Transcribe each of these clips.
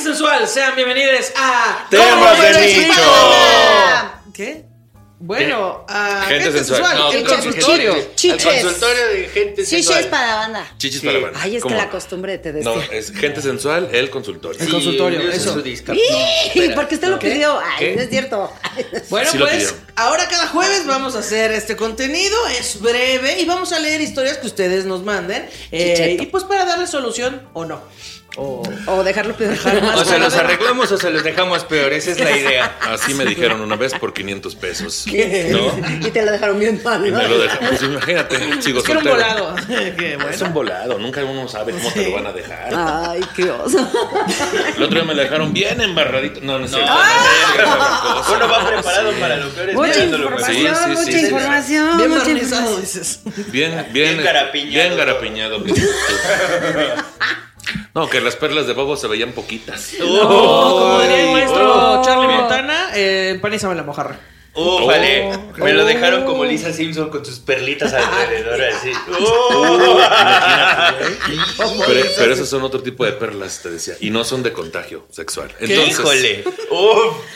Gente sensual, sean bienvenidos a Temas ¿Cómo de nicho. ¿Qué? Bueno, a Gente gente, sensual. sensual, No, el consultorio. gente- Chiches. El consultorio de gente Chiches sensual. para banda. Chichis Sí. para la banda. Ay, es ¿Cómo? que la costumbre te decía. No, es gente sensual, el consultorio. El consultorio, eso. es su. No, espera. ¿Por qué usted lo ¿Qué? pidió? Ay, ¿Qué? no es cierto. Bueno, Sí pues ahora cada jueves vamos a hacer este contenido, es breve y vamos a leer historias que ustedes nos manden. eh, y pues para darle solución o no. O O dejarlo peor. O se los arreglamos o se los dejamos peor, esa es la idea. Así me dijeron una vez por 500 pesos. ¿Qué? ¿No? Y te lo dejaron bien mal. Y ¿no? me lo dejaron. Pues imagínate, sigo es que era un volado. Qué bueno. Es un volado, nunca uno sabe cómo te lo van a dejar. Ay, qué oso. El otro día me lo dejaron bien embarradito. No, no es cierto. Uno va preparado para lo peor Mucha información, Sí, sí, mucha información. Bien mucha información. dices. Bien, bien, Bien garapiñado. Bien garapiñado. No, que las perlas de bobo se veían poquitas. Como diría el maestro uy. Charlie Montana, eh, empanizame la mojarra. Úfale, Oh. me lo dejaron como Lisa Simpson con sus perlitas alrededor así. Pero, pero esos son otro tipo de perlas, te decía. Y no son de contagio sexual. Entonces, Híjole.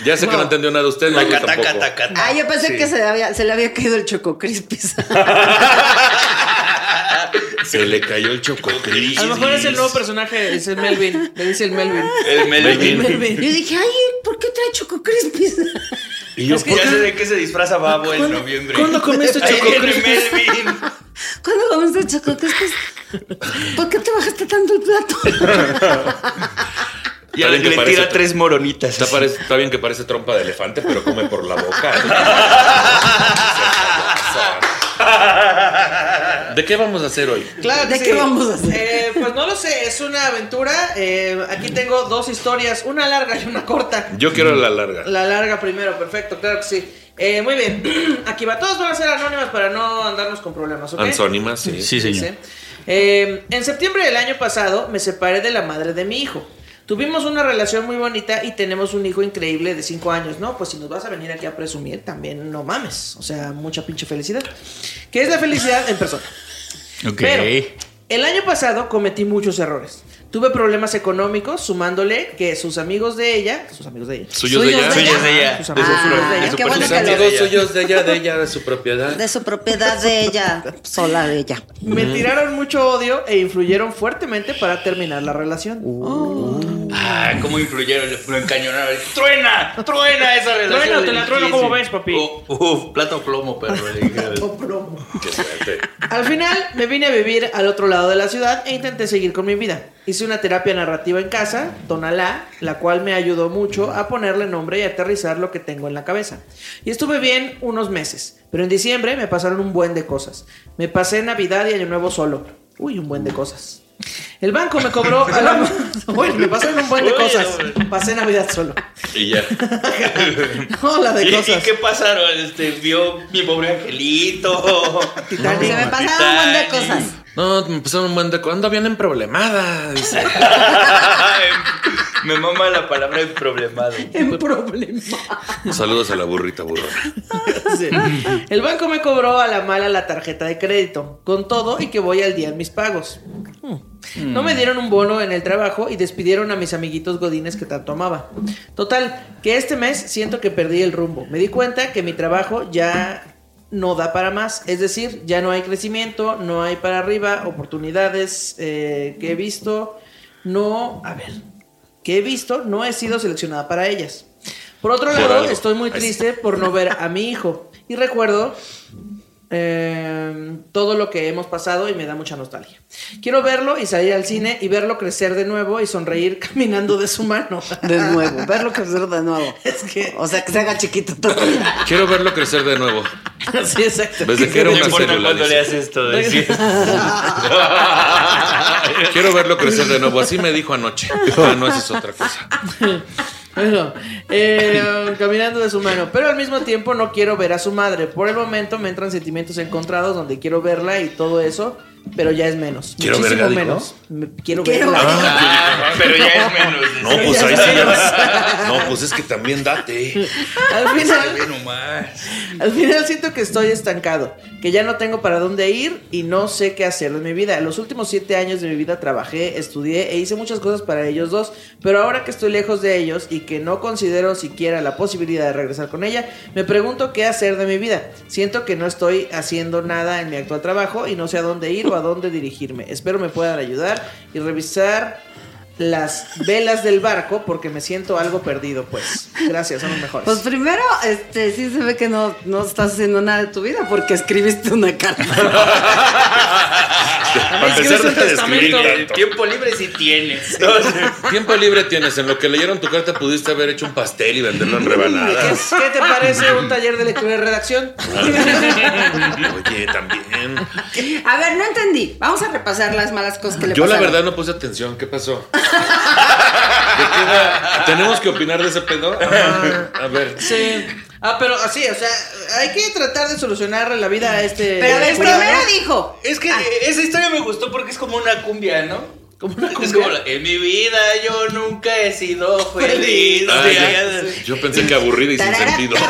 Ya sé que no entendió nada de usted, no Taca, taca, taca, taca. Ah, yo pensé Sí. que se le, había, se le había caído el choco crispis. Se le cayó el chococris. A lo mejor es el nuevo personaje, es el Melvin. Le dice el Melvin. El Melvin. Melvin. Yo dije, ay, ¿por qué trae choco crispis? Y yo, Es que ya sé de qué se disfraza Babo en noviembre. ¿Cuándo comiste Choco Crispis? Melvin. ¿Cuándo comiste choco crispis? ¿Por qué te bajaste tanto el plato? Bien que le parece- tira tres moronitas. Está, parece- está bien que parece trompa de elefante, pero come por la boca. ¿De qué vamos a hacer hoy? Claro que ¿De sí. qué vamos a hacer? Eh, pues no lo sé, es una aventura. eh, aquí tengo dos historias, una larga y una corta. Yo quiero la larga. La larga primero, perfecto, claro que sí. Eh, muy bien, aquí va. Todas van a ser anónimas para no andarnos con problemas, ¿ok? Ansónimas, sí. Sí, señor. Sí. Eh, en septiembre del año pasado me separé de la madre de mi hijo. Tuvimos una relación muy bonita y tenemos un hijo increíble de 5 años, ¿no? Pues si nos vas a venir aquí a presumir, también no mames. O sea, mucha pinche felicidad. Que es la felicidad en persona. Ok. Pero el año pasado cometí muchos errores. Tuve problemas económicos, sumándole que sus amigos de ella, sus amigos de ella, Suyos de ella. Suyos de ella. sus De amigos su- de ella, qué bueno que amigos suyos de ella, de ella, de su propiedad. De su propiedad de ella, sola de ella. me tiraron mucho odio e influyeron fuertemente para terminar la relación. Ah, cómo influyeron, lo encañonaron. ¡Truena! ¡Truena esa relación! Truena, te la trueno, Sí, ¿cómo sí. ves, papi? Uf, plato plomo, perro. le dijeron. Qué suerte. Al final me vine a vivir al otro lado de la ciudad e intenté seguir con mi vida. Hice una terapia narrativa en casa, Tonalá, la cual me ayudó mucho a ponerle nombre y aterrizar lo que tengo en la cabeza. Y estuve bien unos meses, pero en diciembre me pasaron un buen de cosas. Me pasé Navidad y Año Nuevo solo. Uy, un buen de cosas. El banco me cobró a la... Uy, me pasaron un buen de Uy, cosas. hombre. Pasé Navidad solo. Y ya. Hola de ¿Y, y cosas. qué pasaron? Este, vio mi pobre angelito. Titanic. Se me pasaron un montón de cosas. No, me pasaron un buen de... Anda bien en problemada. Dice. Me mama la palabra problemado. En problema. Saludos a la burrita burra. Sí. El banco me cobró a la mala la tarjeta de crédito, con todo y que voy al día en mis pagos. Hmm. No me dieron un bono en el trabajo y despidieron a mis amiguitos godines que tanto amaba. Total, que este mes siento que perdí el rumbo. Me di cuenta que mi trabajo ya no da para más. Es decir, ya no hay crecimiento, no hay para arriba, oportunidades eh, que he visto. No, a ver, que he visto, no he sido seleccionada para ellas. Por otro lado, estoy muy triste por no ver a mi hijo. Y recuerdo eh, todo lo que hemos pasado y me da mucha nostalgia. Quiero verlo y salir al cine y verlo crecer de nuevo y sonreír caminando de su mano. De nuevo, verlo crecer de nuevo. Es que- O sea, que se haga chiquito todavía. Quiero verlo crecer de nuevo. sí, exacto. Desde que era una célula. cuándo le haces esto. decir. Quiero verlo crecer de nuevo. Así me dijo anoche. Ah, no, esa es otra cosa. Bueno, eh, caminando de su mano, pero al mismo tiempo no quiero ver a su madre. Por el momento me entran sentimientos encontrados donde quiero verla y todo eso, pero ya es menos. ¿Quiero muchísimo verga, menos. Me- quiero, Quiero verla. Ah, pero ya es menos. No, pues ahí sí ya. No, pues es que también date. Al final, al final siento que estoy estancado, que ya no tengo para dónde ir y no sé qué hacer de mi vida. En los últimos siete años de mi vida trabajé, estudié e hice muchas cosas para ellos dos, pero ahora que estoy lejos de ellos y que no considero siquiera la posibilidad de regresar con ella, me pregunto qué hacer de mi vida. Siento que no estoy haciendo nada en mi actual trabajo y no sé a dónde ir o a dónde dirigirme. Espero me puedan ayudar y revisar las velas del barco porque me siento algo perdido, pues. Gracias, son los mejores. Pues primero, este, sí se ve que no, no estás haciendo nada de tu vida porque escribiste una carta. Para empezar, un testamento. El tiempo libre sí tienes. Tiempo libre tienes. En lo que leyeron tu carta pudiste haber hecho un pastel y venderlo en ¿Qué, rebanadas. qué te parece un taller de lectura y redacción? Oye, también. A ver, no entendí. Vamos a repasar las malas cosas que le Yo la verdad no puse atención. ¿Qué pasó? ¿De? ¿Tenemos que opinar de ese pedo? A ver. Sí. Ah, pero así, o sea, hay que tratar de solucionar la vida a este. Pero ver, fulano. primero dijo. Es que esa historia me gustó porque es como una cumbia, ¿no? Como una Es cumbia. como la- en mi vida yo nunca he sido feliz. Ah, Sí, yo, pensé que aburrida y sin sentido.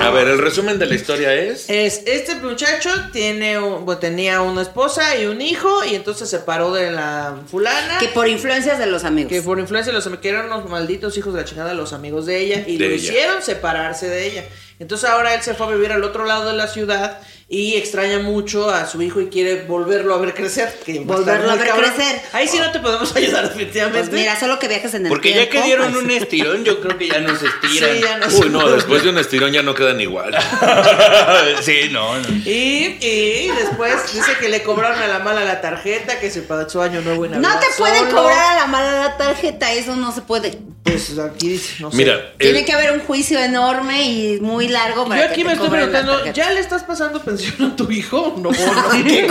A ver, el resumen de la historia es. Es, este muchacho tiene un- bueno, tenía una esposa y un hijo y entonces se separó de la fulana. Que por influencias de los amigos. Que por influencia de los que eran unos malditos hijos de la chingada los amigos de ella y De lo ella. hicieron separarse de ella. Entonces ahora él se fue a vivir al otro lado de la ciudad y extraña mucho a su hijo y quiere volverlo a ver crecer. que Volverlo a ver cabrón. crecer. Ahí sí no te podemos ayudar definitivamente. Pues mira, solo que viajes en el Porque ya que dieron pues. un estirón, yo creo que ya no se estiran. Sí, ya no Uy, no, después de un estirón ya no quedan igual. sí, no, no. Y, y después dice que le cobraron a la mala la tarjeta, que se pasó año nuevo en No te pueden solo. cobrar a la mala la tarjeta, eso no se puede. Pues aquí dice, no sé. Mira, Tiene el- que haber un juicio enorme y muy largo para Yo aquí me estoy preguntando. ¿ya le estás pasando pensión a tu hijo? No, no.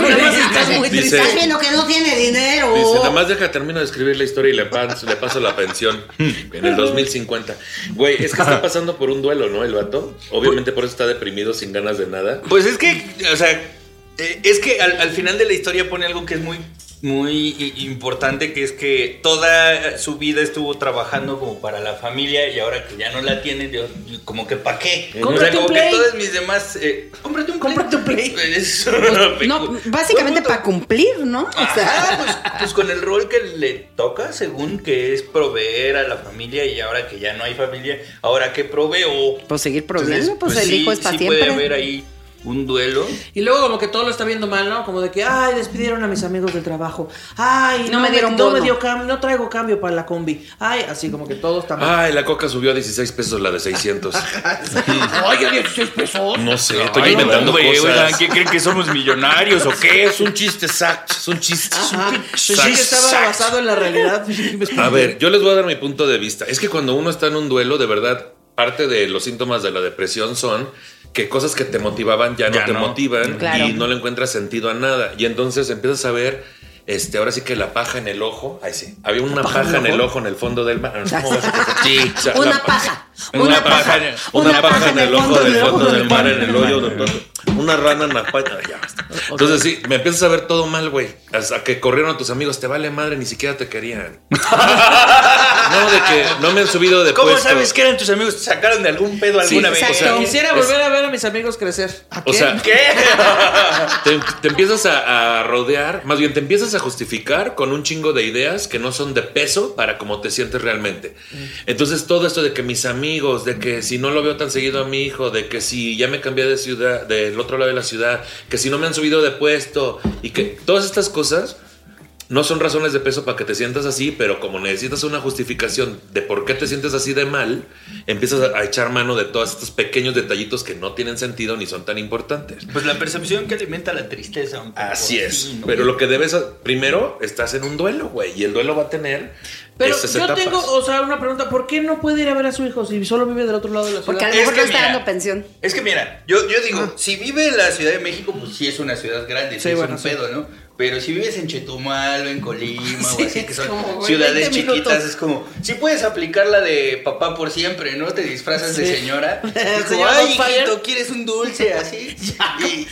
Nada más estás muy Dice- triste. Estás viendo que no tiene dinero. Dice, nada más deja, termino de escribir la historia y le paso, le paso la pensión en el 2050. Güey, es que está pasando por un duelo, ¿no? El vato. Obviamente por eso está deprimido, sin ganas de nada. Pues es que, o sea, eh, es que al, al final de la historia pone algo que es muy, muy importante, que es que toda su vida estuvo trabajando como para la familia y ahora que ya no la tiene, Dios, como que ¿para qué? Cómprate o sea, como un que Play. todas mis demás... eh, cómprate un Play. Cómprate un Play. Es- No, básicamente para cumplir, ¿no? O sea, Ajá, pues, pues con el rol que le toca, según que es proveer a la familia y ahora que ya no hay familia, ahora que proveo. pues seguir Entonces, proviendo, pues, el sí, hijo es para sí puede haber ahí un duelo. Y luego como que todo lo está viendo mal, ¿no? Como de que, ay, despidieron a mis amigos del trabajo. Ay, No me dieron no me dio cam- no traigo cambio para la combi. Ay, así como que todo está mal. Ay, la coca subió a 16 pesos la de 600. Oye, 16 pesos. No sé, estoy Ay, inventando cosas. oigan, ¿qué creen que somos millonarios o qué? Es un chiste exacto, es un chiste. Ajá. Sax, que estaba basado en la realidad. A ver, yo les voy a dar mi punto de vista. Es que cuando uno está en un duelo, de verdad, parte de los síntomas de la depresión son que cosas que te motivaban ya no te no. motivan Claro. y no le encuentras sentido a nada. Y entonces empiezas a ver, este, ahora sí que la paja en el ojo. Ay, sí. Había una paja, en el ojo en el fondo del mar. ¿Cómo vas a pensar? Sí. O sea, Una la paja, Una, paja, una, paja en el ojo del fondo del mar, en el hoyo. Una rana en la paja. Ya basta. Entonces sí, me empiezas a ver todo mal, güey. Hasta que corrieron a tus amigos, te vale madre, ni siquiera te querían. No, de que no me han subido de ¿Cómo puesto. sabes que eran tus amigos? ¿Te sacaron de algún pedo Sí, alguna vez? o sea, Quisiera es- volver a ver a mis amigos crecer. ¿A O qué? sea, ¿Qué? te, te empiezas a, a rodear, más bien te empiezas a justificar con un chingo de ideas que no son de peso para cómo te sientes realmente. Entonces todo esto de que mis amigos, de que si no lo veo tan seguido a mi hijo, de que si ya me cambié de ciudad, del otro lado de la ciudad, que si no me han subido de puesto y que todas estas cosas no son razones de peso para que te sientas así, pero como necesitas una justificación de por qué te sientes así de mal, empiezas a, echar mano de todos estos pequeños detallitos que no tienen sentido ni son tan importantes. Pues la percepción que alimenta la tristeza. un poco Así es. ¿no? Pero lo que debes, primero, estás en un duelo, güey, y el duelo va a tener Pero esas yo etapas. tengo, o sea, una pregunta. ¿Por qué no puede ir a ver a su hijo si solo vive del otro lado de la ciudad? Porque a lo Es mejor que no está mira, dando pensión. Es que mira, yo, yo digo, si vive en la Ciudad de México, pues sí es una ciudad grande, sí, Sí, es un sí. pedo, ¿no? Pero si vives en Chetumal o en Colima Sí, o así, que son como, güey, ciudades 20 minutos. chiquitas, es como, si puedes aplicar la de papá por siempre, ¿no? Te disfrazas de señora. Es como, ay, Bonfire". hijito, ¿quieres un dulce así?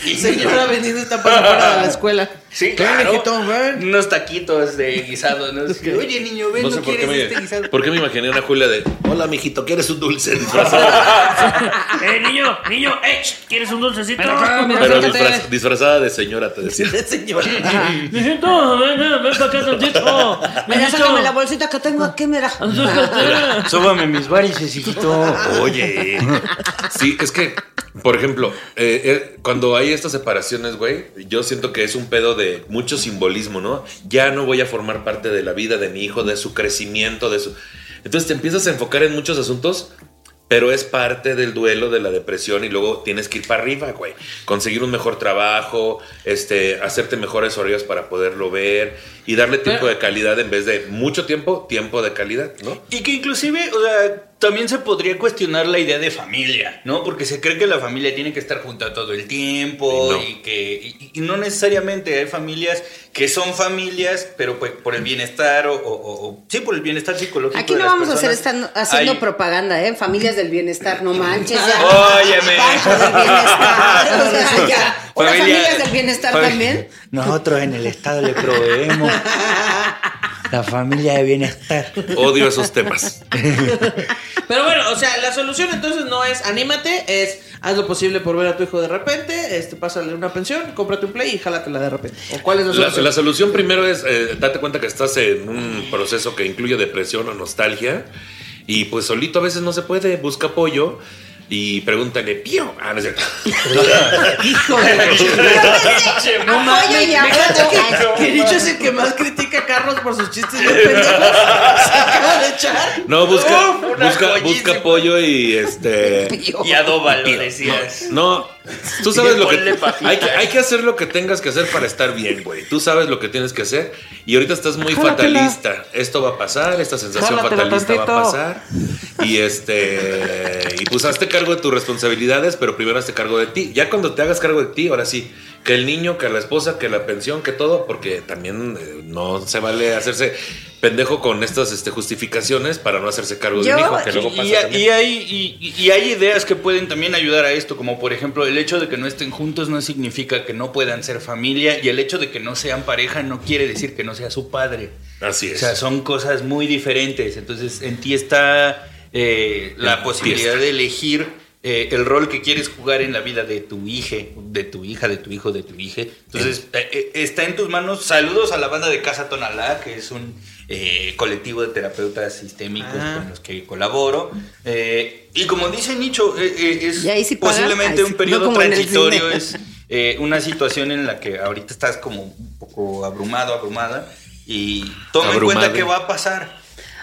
Y, y- Señora vendiendo esta para de la escuela. Sí, claro. hijito. Unos taquitos de guisado, ¿no? Oye, niño, ven, No ¿no, sé por qué, quieres este me, guisado? por qué me imaginé una Julia de Hola, mijito, ¿quieres un dulce disfrazada? Eh, niño, niño, eh, ¿quieres un dulcecito? Pero disfraz- disfrazada de señora, te decía. Señora. Mijito, ven, ven, ven para acá tantito. Mira, sácame la bolsita que tengo aquí, mira. Sóbame mis varices, hijito. Oye. Sí, es que, por ejemplo, eh, eh, cuando hay estas separaciones, güey, yo siento que es un pedo de mucho simbolismo, ¿no? Ya no voy a formar parte de la vida de mi hijo, de su crecimiento, de su... Entonces te empiezas a enfocar en muchos asuntos, pero es parte del duelo, de la depresión y luego tienes que ir para arriba, güey. Conseguir un mejor trabajo, este, hacerte mejores horarios para poderlo ver y darle tiempo de calidad en vez de mucho tiempo, tiempo de calidad, ¿no? Y que inclusive, o sea, también se podría cuestionar la idea de familia, ¿no? Porque se cree que la familia tiene que estar junta todo el tiempo Y no. y que y, y no necesariamente hay familias que son familias, pero pues por el bienestar o, o- o- o- sí por el bienestar psicológico. Aquí de no las vamos a hacer estando- haciendo Hay- propaganda, ¿eh? Familias del bienestar, no manches. Ya. Óyeme. Banco del bienestar. O sea, ya. ¿Unas Familia- familias del bienestar también? Nosotros en el Estado le proveemos la familia de bienestar. Odio esos temas. Pero bueno, o sea, la solución entonces no es anímate, es haz lo posible por ver a tu hijo de repente, este, pásale una pensión, cómprate un play y jálatela de repente. ¿O cuál es la La, solución? la solución primero es eh, date cuenta que estás en un proceso que incluye depresión o nostalgia y pues solito a veces no se puede, busca apoyo y pregúntale, pío. Ah, no es cierto. Apoyo y Me apoyo. encanta que, que Nicho es el que más critica a Carlos por sus chistes de pendejos. Se acaba de echar. No, busca, Uf, busca, busca apoyo y este. Y adóbalo, decías. No, tú sabes lo que hay, que hay que hacer lo que tengas que hacer para estar bien, güey. Tú sabes lo que tienes que hacer y ahorita estás muy Jálatela. fatalista. Esto va a pasar, esta sensación Jálatela fatalista va a tantito. pasar y este y pues hazte cargo de tus responsabilidades, pero primero hazte cargo de ti. Ya cuando te hagas cargo de ti, ahora sí, que el niño, que la esposa, que la pensión, que todo, porque también eh, no se vale hacerse pendejo con estas este, justificaciones para no hacerse cargo de Yo- un hijo, que luego Y, pasa y- también. y hay, y- y hay ideas que pueden también ayudar a esto, como por ejemplo el hecho de que no estén juntos no significa que no puedan ser familia y el hecho de que no sean pareja no quiere decir que no sea su padre. Así O es. sea, son cosas muy diferentes. Entonces, en ti está eh, la En posibilidad de elegir eh, el rol que quieres jugar en la vida de tu hija, de tu hija, de tu hijo, de tu hija. Entonces, eh, eh, está en tus manos. Saludos a la banda de Casa Tonalá, que es un eh, colectivo de terapeutas sistémicos Ah. con los que colaboro. Eh, y como dice Nicho, eh, eh, es ¿Y ahí sí posiblemente un periodo no transitorio. Es eh, una situación en la que ahorita estás como un poco abrumado, abrumada. Y toma en cuenta que va a pasar.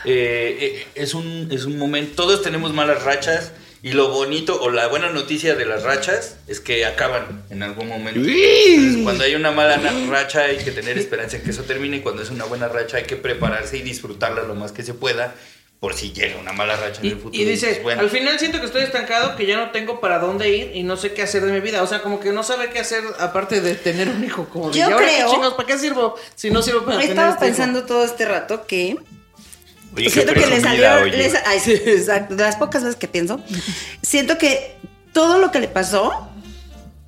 Eh, eh, es, un, es un momento, todos tenemos malas rachas y lo bonito o la buena noticia de las rachas es que acaban en algún momento. Entonces, cuando hay una mala racha hay que tener esperanza en que eso termine y cuando es una buena racha hay que prepararse y disfrutarla lo más que se pueda por si llega una mala racha en Y, el futuro. y dice, dices, bueno, al final siento que estoy estancado, que ya no tengo para dónde ir y no sé qué hacer de mi vida. O sea, como que no sabe qué hacer aparte de tener un hijo. Como de, Yo ¿y ahora creo- qué ¿Para qué sirvo si no sirvo para tener este hijo? pensando todo este rato que oye, siento que le salió. ay, sí, exacto. De las pocas veces que pienso, siento que todo lo que le pasó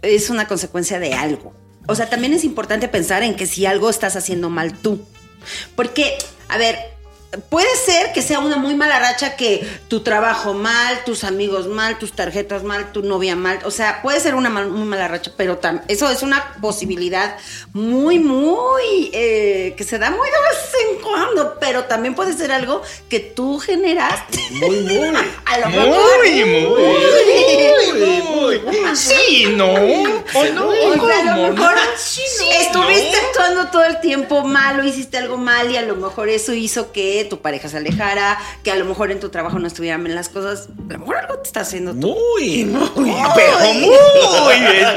es una consecuencia de algo. O sea, también es importante pensar en que si algo estás haciendo mal tú. Porque, a ver, puede ser que sea una muy mala racha que tu trabajo mal, tus amigos mal, tus tarjetas mal, tu novia mal. O sea, puede ser una mal- muy mala racha, pero eso es una posibilidad muy, muy. eh, que se da muy de vez en cuando, pero también puede ser algo que tú generaste. Muy, muy. A lo Muy, mejor. muy, muy, muy. Sí, no. O no. O sea, a lo ¿cómo mejor no? estuviste actuando todo el tiempo mal o hiciste algo mal y a lo mejor eso hizo que tu pareja se alejara, que a lo mejor en tu trabajo no estuvieran bien las cosas. A lo mejor algo te está haciendo tú. Muy, muy, pero muy bien.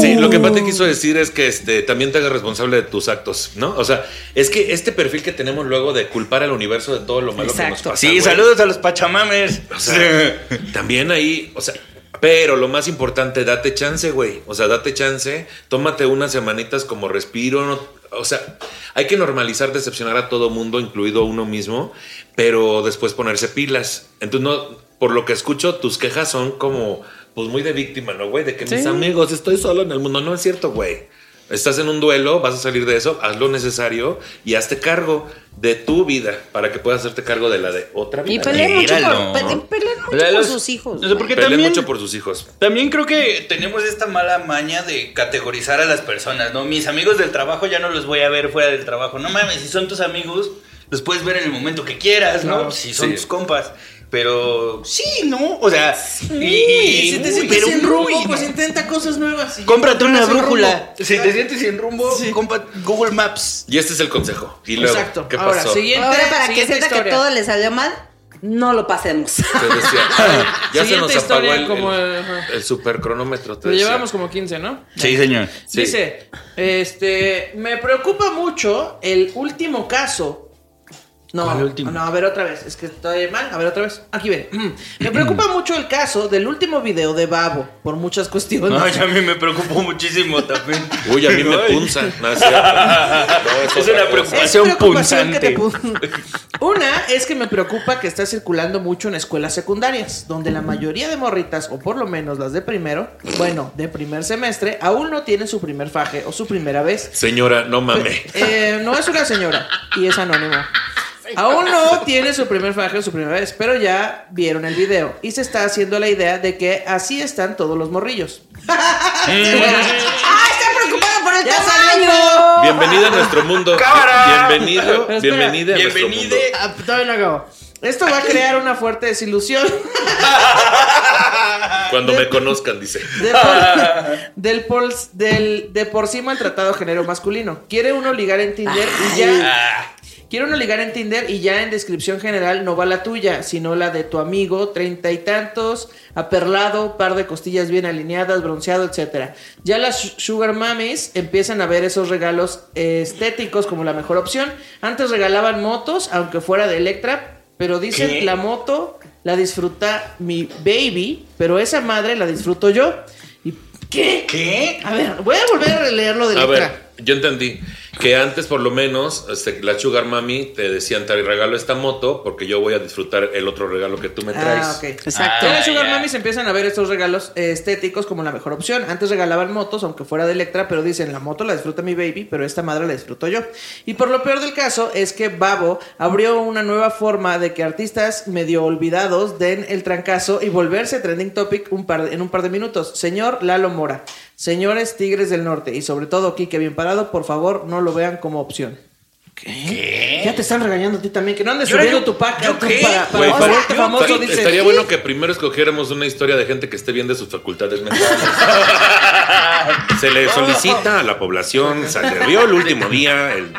Sí, lo que Pate quiso decir es que este, también te hagas responsable de tus actos, ¿no? O sea, es que este perfil que tenemos luego de culpar al universo de todo lo malo que nos pasa. Sí, güey, saludos a los pachamames. O sea, también ahí, o sea, pero lo más importante, date chance, güey. O sea, date chance, tómate unas semanitas como respiro. no- o sea, hay que normalizar decepcionar a todo mundo, incluido uno mismo, pero después ponerse pilas. Entonces, no, por lo que escucho, tus quejas son como, pues muy de víctima, ¿no, güey? De que mis amigos, estoy solo en el mundo. No es cierto, güey. Estás en un duelo, vas a salir de eso, haz lo necesario y hazte cargo de tu vida para que puedas hacerte cargo de la de otra vida. Y peleen mucho, por, pe- peleen mucho O sea, por los- sus hijos. o sea, porque Peleen también, mucho por sus hijos. también creo que tenemos esta mala maña de categorizar a las personas, ¿no? Mis amigos del trabajo ya no los voy a ver fuera del trabajo. No mames, si son tus amigos, los puedes ver en el momento que quieras, ¿no? Si son Sí. tus compas. Pero sí, ¿no? O sea, y, Y y- si te sientes pero sin rumbo, pues intenta cosas nuevas. y Cómprate una el brújula. rumbo. Si te sientes sin rumbo, compra Google Maps. Y este es el consejo. Y luego, Exacto. ¿qué Ahora, pasó? siguiente, Ahora, para que sienta que historia. todo le salió mal, no lo pasemos. Te decía, "Ay, ya se Siguiente nos apagó historia, el, como, el, ajá. el super cronómetro. te Lo decía. llevamos como 15, ¿no? Sí, señor. Sí. Dice, este, me preocupa mucho el último caso. No, ¿Cuál último? no, a ver otra vez, es que estoy mal, a ver otra vez. Aquí ven. Me preocupa mucho el caso del último video de Babo, por muchas cuestiones. Ay, a mí me preocupó muchísimo también. Uy, a mí me punza. No, es. No, Es una preocupación. Es preocupación que te punzante. pu- Una es que me preocupa que está circulando mucho en escuelas secundarias, donde la mayoría de morritas, o por lo menos las de primero, bueno, de primer semestre, aún no tienen su primer faje o su primera vez. Señora, no mame. Eh, no es una señora y es anónimo. Aún no tiene su primer faje o su primera vez, pero ya vieron el video y se está haciendo la idea de que así están todos los morrillos. ¡Ah, está preocupado por el Ya tamaño! Bienvenida a nuestro mundo. ¡Cámara! Bienvenido, Pero espera, bienvenida a nuestro mundo. bienvenide. Ah, todavía no acabo. Esto va a crear una fuerte desilusión Cuando me conozcan, dice. de por, del, por, del de por sí maltratado género masculino. Quiere uno ligar en Tinder y ya. Quiere uno ligar en Tinder y ya en descripción general no va la tuya, sino la de tu amigo, treinta y tantos, aperlado, par de costillas bien alineadas, bronceado, etcétera. Ya las sugar mummies empiezan a ver esos regalos estéticos como la mejor opción. Antes regalaban motos, aunque fuera de Electra, pero dicen ¿Qué? la moto la disfruta mi baby, pero esa madre la disfruto yo. ¿Y qué? ¿Qué? A ver, voy a volver a leerlo de A Electra. ver, yo entendí que antes por lo menos este, la Sugar Mami te decían te regalo esta moto porque yo voy a disfrutar el otro regalo que tú me traes. Ah, ok. Exacto. Ya las Sugar ya. Mummies empiezan a ver estos regalos estéticos como la mejor opción. Antes regalaban motos, aunque fuera de Electra, pero dicen, la moto la disfruta mi baby, pero esta madre la disfruto yo. Y por lo peor del caso es que Babo abrió una nueva forma de que artistas medio olvidados den el trancazo y volverse trending topic un par de- en un par de minutos. Señor Lalo Mora, señores Tigres del Norte y sobre todo Kike Bien Parado, por favor no lo vean como opción. ¿Qué? Ya te están regañando a ti también, que no andes ¿Yo subiendo yo- tu pack yo qué? para, para Güey, volverte pero- famoso, pero dices. estaría bueno que primero escogiéramos una historia de gente que esté bien de sus facultades mentales. Se le solicita a la población, se dio el último día el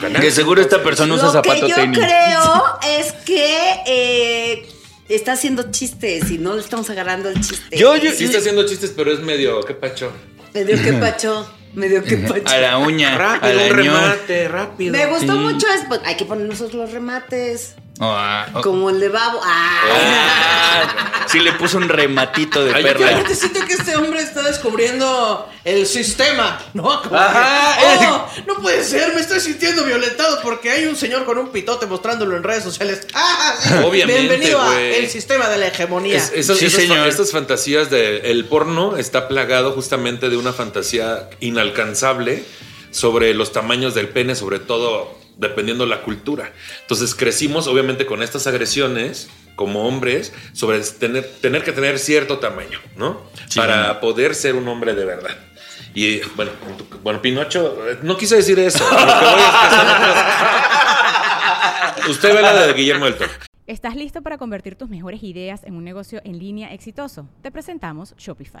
canal. De seguro esta persona usa Lo que zapato yo tenis. creo es que eh, está haciendo chistes y no le estamos agarrando el chiste. Yo, yo, Sí está haciendo chistes, pero es medio, ¿qué pacho? Me dio que pacho. Me dio que pacho. a la uña, a Rápido, la un remate, rápido. Me gustó Sí. mucho es, pues, hay que poner nosotros los remates. Oh, ah, oh. Como el de Babo. Ah. Ah, sí le puso un rematito de Ay, Yo perla. realmente siento que este hombre está descubriendo el sistema, ¿no? Como Ajá, que, "Oh, no puede ser, me estoy sintiendo violentado porque hay un señor con un pitote mostrándolo en redes sociales. ¡Ah, sí! Obviamente, Bienvenido güey. al sistema de la hegemonía. Es- Sí, señor. estas fantasías de el porno está plagado justamente de una fantasía inalcanzable sobre los tamaños del pene, sobre todo dependiendo la cultura. Entonces crecimos obviamente con estas agresiones como hombres sobre tener, tener que tener cierto tamaño, ¿no? Para poder ser un hombre de verdad. Y bueno, bueno, Pinocho, eh, no quise decir eso. Lo que voy es que son otras- Usted ve la de Guillermo del Toro. ¿Estás listo para convertir tus mejores ideas en un negocio en línea exitoso? Te presentamos Shopify.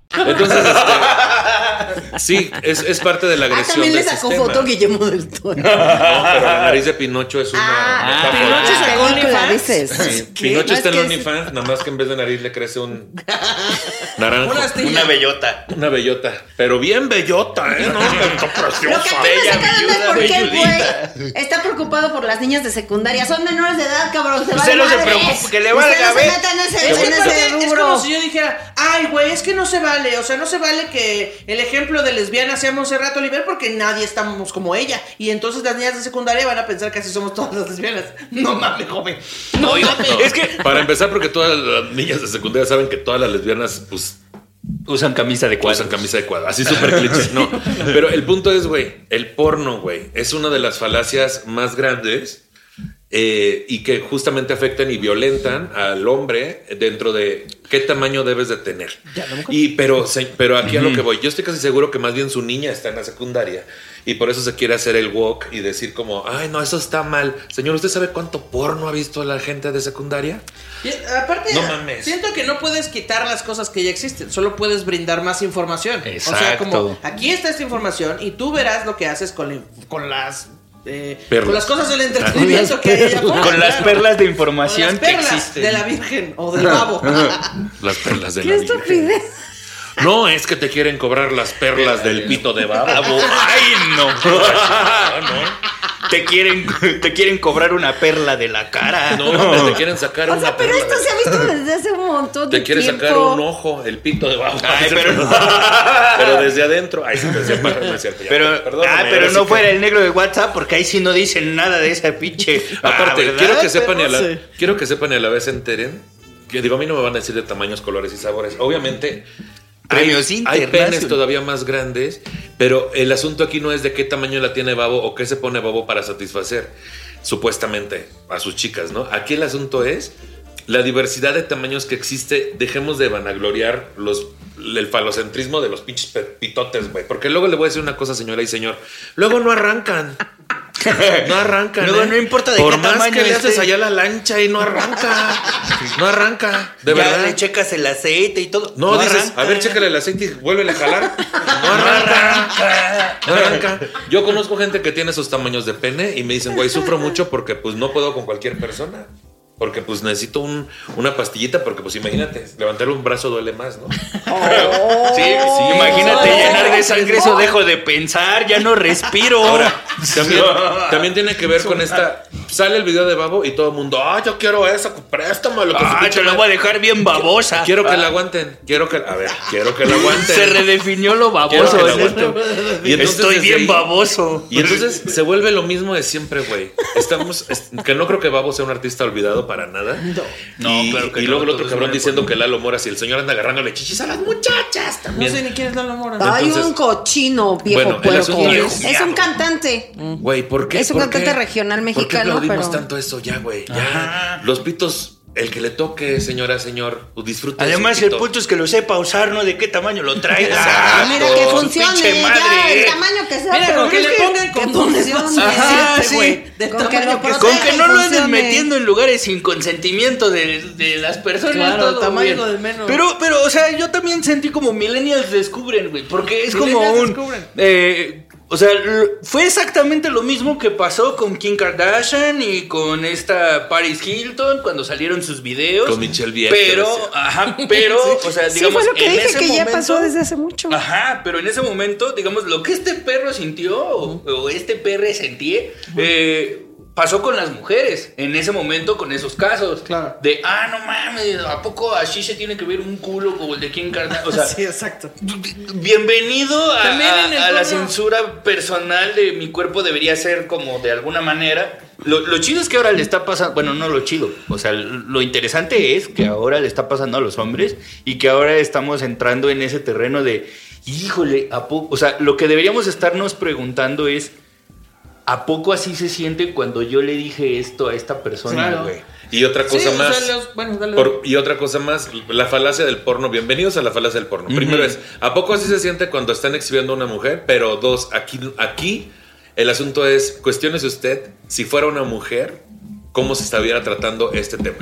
Entonces, este, sí, es, es parte de la Ah, agresión también le sacó sistema. foto Guillermo del Toro. No, pero la nariz de Pinocho es una. Ah, metáfora. Pinocho ah, sacó película, OnlyFans. dices. Sí, Pinocho No, está es en es- OnlyFans, nada más que en vez de nariz le crece un naranjo. Una bellota. Una bellota. Pero bien bellota, ¿eh? No, está Lo que preciosa. a Bella, es está preocupado por las niñas de secundaria. Son menores de edad, cabrón. Se Usted no se preocupe, que le valga, no ve. se meta en ese, Es, en ese es como si yo dijera, ay, güey, es que no se vale. O sea, no se vale que el ejemplo de lesbiana sea Monserrat Oliver porque nadie estamos como ella. Y entonces las niñas de secundaria van a pensar que así somos todas las lesbianas. No mames, joven. No Oiga, mames. es que Para empezar, porque todas las niñas de secundaria saben que todas las lesbianas, pues, usan camisa de usan camisa de cuadro. Así súper cliché. No. Pero el punto es, güey, el porno, güey, es una de las falacias más grandes eh, y que justamente afectan y violentan al hombre dentro de qué tamaño debes de tener. Y pero, se- pero aquí a lo que voy, yo estoy casi seguro que más bien su niña está en la secundaria y por eso se quiere hacer el walk y decir como, ay, no, eso está mal. Señor, ¿usted sabe cuánto porno ha visto la gente de secundaria? Y, aparte, No mames. siento que no puedes quitar las cosas que ya existen, solo puedes brindar más información. O sea, Exacto. como aquí está esta información y tú verás lo que haces con, con las eh, con las cosas del entretenimiento que hay allá. Con las perlas de Con información las que perlas existen. de la Virgen o del babo. Las perlas de Qué la Virgen. estupidez. No, es que te quieren cobrar las perlas del pito de babo. Ay, no. No. Te quieren, te quieren cobrar una perla de la cara. No, te quieren sacar O una sea, pero perla esto de- se ha visto desde hace un montón de Te quiere tiempo. sacar un ojo, el pito de babo. Ay, pero- pero desde adentro. Ay, sí, pero sí, no es cierto, ya. Pero, ah, pero no que- fuera el negro de WhatsApp porque ahí sí no dicen nada de esa pinche. Aparte, Ah, quiero que sepan y a la, sí. quiero que sepan y a la vez se enteren. Que digo, a mí no me van a decir de tamaños, colores y sabores. Obviamente, Premios hay, hay penes todavía más grandes, pero el asunto aquí no es de qué tamaño la tiene Babo o qué se pone Babo para satisfacer, supuestamente, a sus chicas, ¿no? Aquí el asunto es la diversidad de tamaños que existe. Dejemos de vanagloriar los, el falocentrismo de los pinches pitotes, güey. Porque luego le voy a decir una cosa, señora y señor. Luego no arrancan. No arrancan. Luego ¿eh? no importa de Por qué más tamaño que le haces allá la lancha y no arranca. No arranca. De ya verdad. le checas el aceite y todo. No, dices, arranca. a ver, chécale el aceite y vuelve a jalar. No arranca. No arranca. Yo conozco gente que tiene esos tamaños de pene y me dicen, güey, sufro mucho porque pues no puedo con cualquier persona. Porque pues necesito un- una pastillita porque pues imagínate, levantar un brazo duele más, ¿no? Sí, sí, imagínate llenar de sangre eso, dejo de pensar, ya no respiro. Ahora, también, también tiene que ver con esta... Sale el video de Babo y todo el mundo, ah, yo quiero esa, préstamelo. que Ah, te madre". voy a dejar bien babosa. Quiero que Ah, la aguanten. Quiero que... A ver, quiero que la aguanten. Se redefinió lo baboso que la en esto. Y entonces Estoy bien ahí- baboso. Y entonces se vuelve lo mismo de siempre, güey. Estamos, es- que no creo que Babo sea un artista olvidado para nada. No, y, claro que y no, luego el otro cabrón diciendo que Lalo Mora, si el señor anda agarrándole chichis a las muchachas No también. sé ni quién es Lalo Mora. Hay Entonces- un cochino viejo Bueno, puerco. es- Es un cantante. Güey, ¿por qué? Es un ¿Por cantante qué? regional ¿Por qué mexicano, aplaudimos pero- tanto eso ya, güey? Ya. Los pitos el que le toque, señora, señor, disfrute. de Además, el punto es que lo sepa usar, ¿no? De qué tamaño lo traiga. Ah, mira que funcione, ya, el tamaño que sea. Mira, con que es le pongan que condones funcione. Ajá, suficiente, sí. güey. Del Con que lo que. Con que no lo andes funcione. metiendo en lugares sin consentimiento de, de las personas. Claro, todo tamaño de menos. Pero, pero, o sea, yo también sentí como millennials descubren, güey. Porque es como un. descubren. eh, o sea, fue exactamente lo mismo que pasó con Kim Kardashian y con esta Paris Hilton cuando salieron sus videos. Con Michelle Viet, Pero, ajá, pero, o sea, Sí, digamos, fue lo que en dije ese que ya momento- pasó desde hace mucho. Ajá, pero en ese momento, digamos, lo que este perro sintió o, o este perro sentía, eh, pasó con las mujeres en ese momento con esos casos. Claro. De, ah, no mames, ¿a poco así se tiene que ver un culo como el de Kim Kardashian? O sea, sí, exacto. bienvenido a, a- a la censura personal de mi cuerpo debería ser como de alguna manera. Lo, lo chido es que ahora le está pasando, bueno, no lo chido, o sea, lo interesante es que ahora le está pasando a los hombres y que ahora estamos entrando en ese terreno de, híjole, ¿a poco? O sea, lo que deberíamos estarnos preguntando es, ¿a poco así se siente cuando yo le dije esto a esta persona, Claro. Y otra cosa Sí, o sea, más. los- bueno, dale. Por- y otra cosa más, la falacia del porno. Bienvenidos a la falacia del porno. Primero es, ¿a poco así se siente cuando están exhibiendo a una mujer? Pero dos, aquí, aquí el asunto es, cuestiones usted, si fuera una mujer, ¿cómo se estuviera tratando este tema?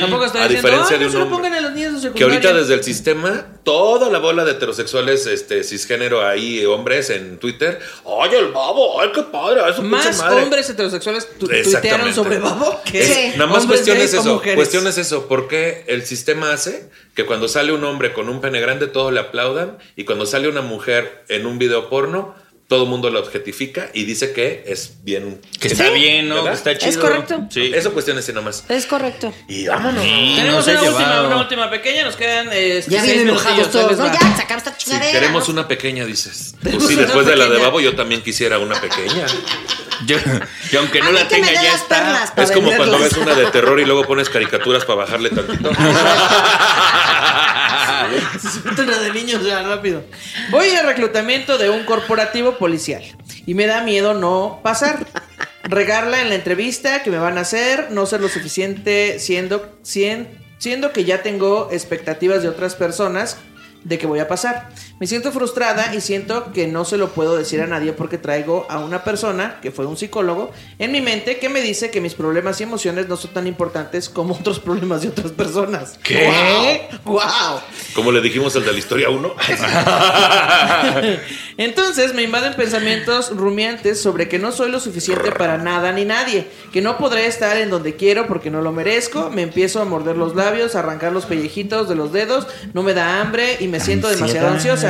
Tampoco está A diciendo, diferencia "Ah, de no un se lo hombre". pongan a los niños de Que ahorita desde el sistema, toda la bola de heterosexuales este, cisgénero ahí, hombres en Twitter, ¡ay, el babo! ¡Ay, qué padre! ¡Ay, su pinche Más madre". hombres heterosexuales tu- tuitearon sobre Babo que Es- Sí. Nada más cuestión es eso. Cuestión es eso. Porque el sistema hace que cuando sale un hombre con un pene grande, todos le aplaudan. Y cuando sale una mujer en un video porno, todo el mundo la objetifica y dice que es bien. Que está bien, ¿no? Que está chido. correcto. Sí. Eso cuestiones así nomás. Es correcto. Y vámonos. Tenemos una última, una última pequeña, nos quedan este, Ya vienen enojados todos, ¿no? Ya, sacar esta chingadera. queremos ¿no? una pequeña, dices. Pues sí, después de la de. Babo, yo también quisiera una pequeña. Yo- y aunque no A la tenga, ya está. Es como cuando ves una de terror y luego pones caricaturas para bajarle tantito. Una de niños ya, rápido. Voy al reclutamiento de un corporativo policial y me da miedo no pasar. Regarla en la entrevista que me van a hacer, no ser lo suficiente siendo, sien- siendo que ya tengo expectativas de otras personas de que voy a pasar. Me siento frustrada y siento que no se lo puedo decir a nadie porque traigo a una persona, que fue un psicólogo, en mi mente que me dice que mis problemas y emociones no son tan importantes como otros problemas de otras personas. ¿Qué? ¡Wow! ¡Wow! Como le dijimos al de la historia 1. Entonces me invaden pensamientos rumiantes sobre que no soy lo suficiente para nada ni nadie, que no podré estar en donde quiero porque no lo merezco, me empiezo a morder los labios, a arrancar los pellejitos de los dedos, no me da hambre y me siento demasiado ansiosa.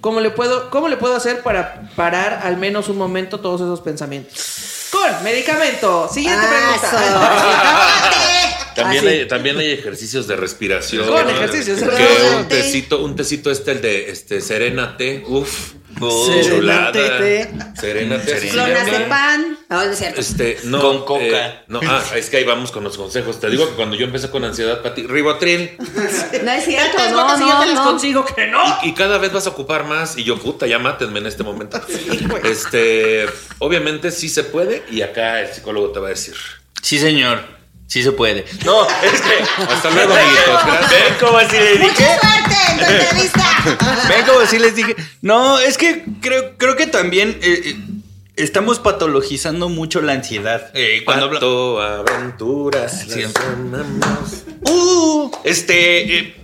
¿Cómo le puedo, cómo le puedo hacer para parar al menos un momento todos esos pensamientos? Con medicamento. Siguiente Ah, pregunta. También, Así. hay, también hay ejercicios de respiración. Con ejercicios de Que respiración. un tecito, un tecito este, el de este, Serénate. Uf. Serénate, chulada. te. Serénate. así se Clonas de pan. No, es cierto. Este, no, Con coca. eh, no, ah, es que ahí vamos con los consejos. Te digo que cuando yo empecé con ansiedad, Pati, Ribotril. No es cierto, no, no, te las no. consigo que no. Y cada vez vas a ocupar más. Y yo, puta, ya mátenme en este momento. Este, obviamente sí se puede. Y acá el psicólogo te va a decir. Sí, señor. Sí se puede. No, es que. Hasta luego, amiguitos. Ven como así le dije. Mucha suerte en tu entrevista. Ven como así les dije. No, es que creo, creo que también eh, eh, estamos patologizando mucho la ansiedad. Eh, cuando Pato, aventuras. Siempre. las amamos. Uh, este. eh,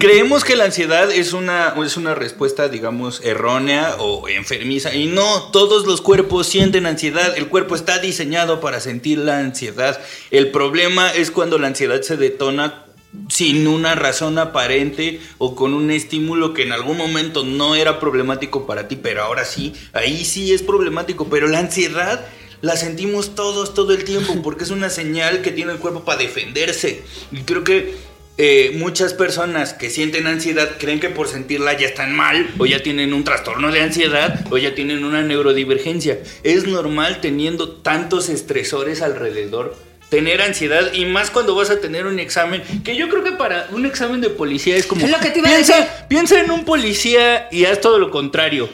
creemos que la ansiedad es una, es una respuesta, digamos, errónea o enfermiza. Y no, todos los cuerpos sienten ansiedad. El cuerpo está diseñado para sentir la ansiedad. El problema es cuando la ansiedad se detona sin una razón aparente o con un estímulo que en algún momento no era problemático para ti, pero ahora sí, ahí sí es problemático. Pero la ansiedad la sentimos todos todo el tiempo porque es una señal que tiene el cuerpo para defenderse. Y creo que eh, muchas personas que sienten ansiedad creen que por sentirla ya están mal o ya tienen un trastorno de ansiedad o ya tienen una neurodivergencia. Es normal teniendo tantos estresores alrededor. Tener ansiedad y más cuando vas a tener un examen, que yo creo que para un examen de policía es como... Es lo que te iba a piensa, decir. piensa en un policía y haz todo lo contrario.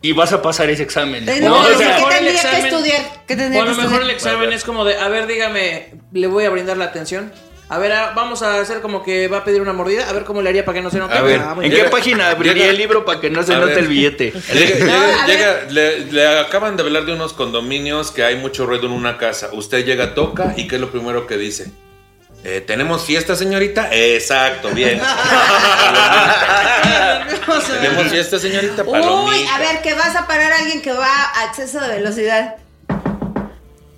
Y vas a pasar ese examen. No, ¿no? a O lo sea, ¿qué mejor el tendría que examen- estudiar? ¿Qué tendría o a lo mejor estudiar? el examen es como de, a ver, dígame, le voy a brindar la atención. A ver, a- vamos a hacer como que va a pedir una mordida. A ver cómo le haría para que no se note. A ver, Ah, ¿en qué página abriría llega- el libro para que no se note ver. el billete? Llega- No, le, le acaban de hablar de unos condominios que hay mucho ruido en una casa. Usted llega, toca y ¿qué es lo primero que dice? Eh, ¿Tenemos fiesta, señorita? Exacto, bien. ¿Tenemos fiesta, señorita? Uy, a ver, que vas a parar a alguien que va a exceso de velocidad.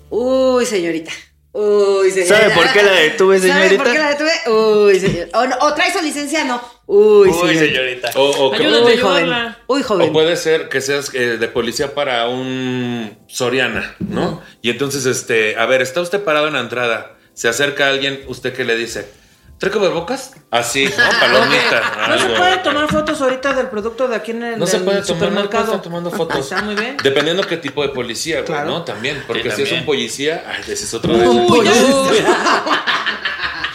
Uy, señorita. Uy, señorita. ¿Sabe por qué la detuve, ¿Sabe señorita? por qué la detuve? Uy, señorita. O, no- o trae su licencia, no. Uy, Uy, señorita. O, o que- Ayúdate, Uy, joven. Uy, o joven. puede ser que seas eh, de policía para un Soriana, ¿no? Y entonces, este, a ver, está usted parado en la entrada, se acerca alguien, ¿usted qué le dice? ¿Trae cubrebocas? Así, ¿no? Palomita. No se puede tomar fotos ahorita del producto de aquí en el No se puede tomar, no puede supermercado. estar tomando fotos. Está muy bien. Dependiendo qué tipo de policía, güey, Claro. ¿no? También. Porque Sí, si es un policía, ay, ese es otro de Uy.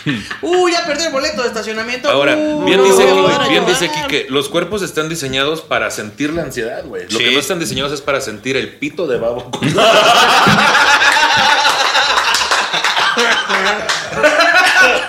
Uy, ya perdí el boleto de estacionamiento. Ahora, bien no, dice, bien dice los cuerpos están diseñados para sentir la ansiedad, güey. Lo Sí. que no están diseñados es para sentir el pito de babo.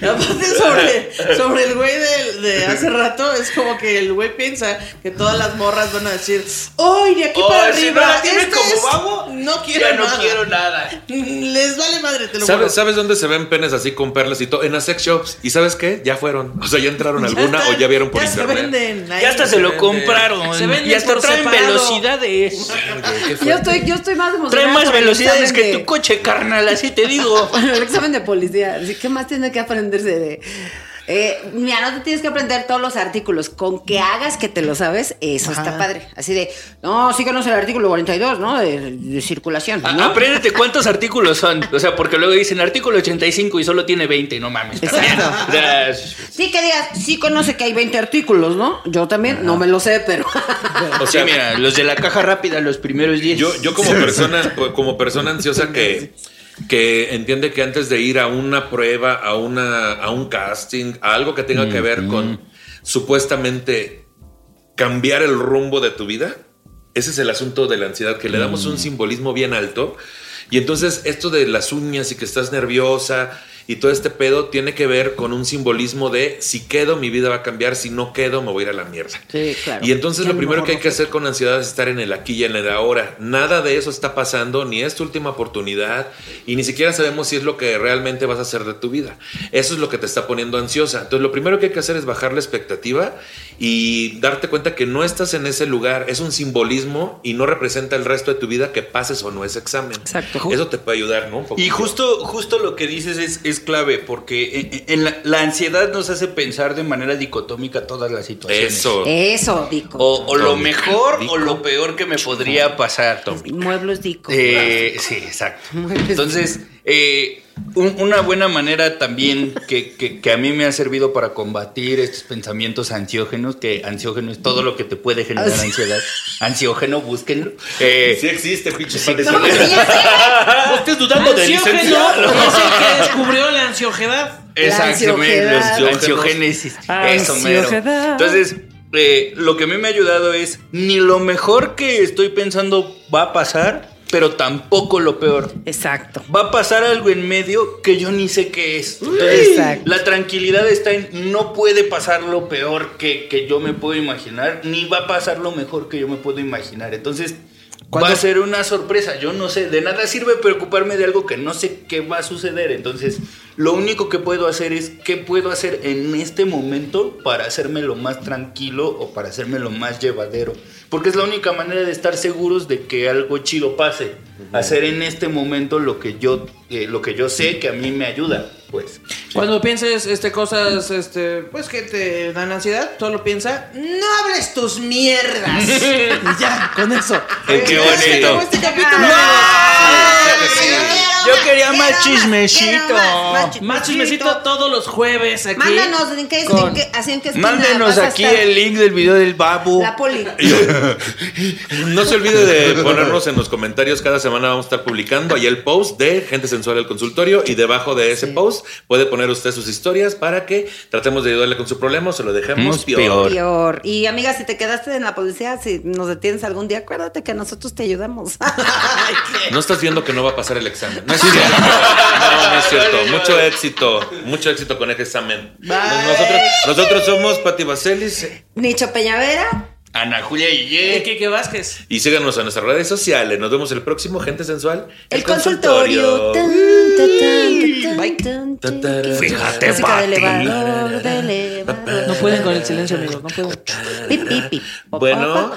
Y Aparte sobre, sobre el güey de, de hace rato, es como que el güey piensa que todas las morras van a decir, ¡Ay, de aquí Oh, para si arriba! no la tiene este como es- babo, no quiero Ya no nada". quiero nada. Les vale madre, te lo juro. ¿Sabes, ¿Sabes dónde se ven penes así con perlas y todo? En las sex shops. ¿Y sabes qué? Ya fueron. O sea, ya entraron Ya alguna están, o ya vieron por ya se venden, Ya hasta se lo compraron. Se venden y hasta por traen separado. velocidades. Yo estoy, yo estoy más emocionada. Trae más velocidades que de- tu coche, carnal, así te digo. Bueno, el examen de policía. ¿Qué más tiene que aprenderse de.? Eh, mira, no te tienes que aprender todos los artículos. Con que hagas que te lo sabes, eso está padre. Así de, no, sí conoce el artículo 42, ¿no? De, de circulación. ¿no? Apréndete cuántos artículos son. O sea, porque luego dicen artículo 85 y solo tiene 20, no mames. Exacto. O sea, Sí, que digas, sí conoce que hay 20 artículos, ¿no? Yo también, no me lo sé, pero. O sea, mira, los de la caja rápida, los primeros 10. Yo, yo como persona, como persona ansiosa que, que entiende que antes de ir a una prueba, a una, a un casting, a algo que tenga que ver con supuestamente cambiar el rumbo de tu vida, ese es el asunto de la ansiedad, que le damos un simbolismo bien alto. Y entonces esto de las uñas y que estás nerviosa y todo este pedo tiene que ver con un simbolismo de si quedo mi vida va a cambiar, si no quedo me voy a ir a la mierda. Sí, claro. Y entonces Ya lo primero que hay que hacer con ansiedad es estar en el aquí y en el ahora. Nada de eso está pasando, ni es tu última oportunidad, y ni siquiera sabemos si es lo que realmente vas a hacer de tu vida. Eso es lo que te está poniendo ansiosa. Entonces lo primero que hay que hacer es bajar la expectativa y darte cuenta que no estás en ese lugar. Es un simbolismo y no representa el resto de tu vida que pases o no ese examen. Exacto. Eso te puede ayudar, ¿no? Un Y justo, justo lo que dices es, es clave, porque en, en la, la ansiedad nos hace pensar de manera dicotómica todas las situaciones. Eso. Eso, Dico. O, o lo mejor dico. o lo peor que me podría pasar. Muebles Dico. Eh, sí, exacto. Entonces, eh, un- una buena manera también que, que- que a mí me ha servido para combatir estos pensamientos ansiógenos, que ansiógeno es todo lo que te puede generar Ah, sí. ansiedad. Ansiógeno, búsquenlo. Eh, Sí existe, pinche No, sí, sé. no estés dudando de es el que descubrió la ansiogedad. Exactamente, La ansiogénesis. Eso mero. Entonces, eh, lo que a mí me ha ayudado es ni lo mejor que estoy pensando va a pasar, pero tampoco lo peor. Exacto. Va a pasar algo en medio que yo ni sé qué es. Entonces, Exacto. la tranquilidad está en no puede pasar lo peor que, que yo me puedo imaginar, ni va a pasar lo mejor que yo me puedo imaginar. Entonces, va a ser una sorpresa. Yo no sé, de nada sirve preocuparme de algo que no sé qué va a suceder. Entonces, lo único que puedo hacer es qué puedo hacer en este momento para hacerme lo más tranquilo o para hacerme lo más llevadero. Porque es la única manera de estar seguros de que algo chido pase. Hacer en este momento lo que yo, eh, lo que yo sé que a mí me ayuda. Pues. Cuando pienses este, cosas este, pues que te dan ansiedad, solo piensa, no hables tus mierdas. y ya, con eso. Qué Ya, bonito. se acabó este capítulo. ¡No! Quiero Yo más, quería más chismecito. Más, Más chismecito todos los jueves aquí. Mándanos en qué, con- en qué- así en qué esquina Mándenos aquí estar. el link del video del babu. La poli. No se olvide de ponernos en los comentarios. Cada semana vamos a estar publicando ahí el post de Gente Sensual del Consultorio. Y debajo de ese post puede poner usted sus historias para que tratemos de ayudarle con su problema o se lo dejemos peor. peor. Peor. Y amiga, si te quedaste en la policía, si nos detienes algún día, acuérdate que nosotros te ayudamos. No estás viendo que no va a pasar el examen. No es cierto. No, no es cierto. Mucho éxito. Mucho éxito con ese examen. Nosotros, nosotros somos Pati Vaselis. Nicho Peñavera. Ana Julia Eh, Guille. Kike Vázquez. Y síganos en nuestras redes sociales. Nos vemos el próximo, gente sensual. El, consultorio. Tan, tan, tan. Fíjate, Música de Pati. elevador, de elevador. No pueden con el silencio, amigos. No pueden. Pi, pi, pi. Bueno.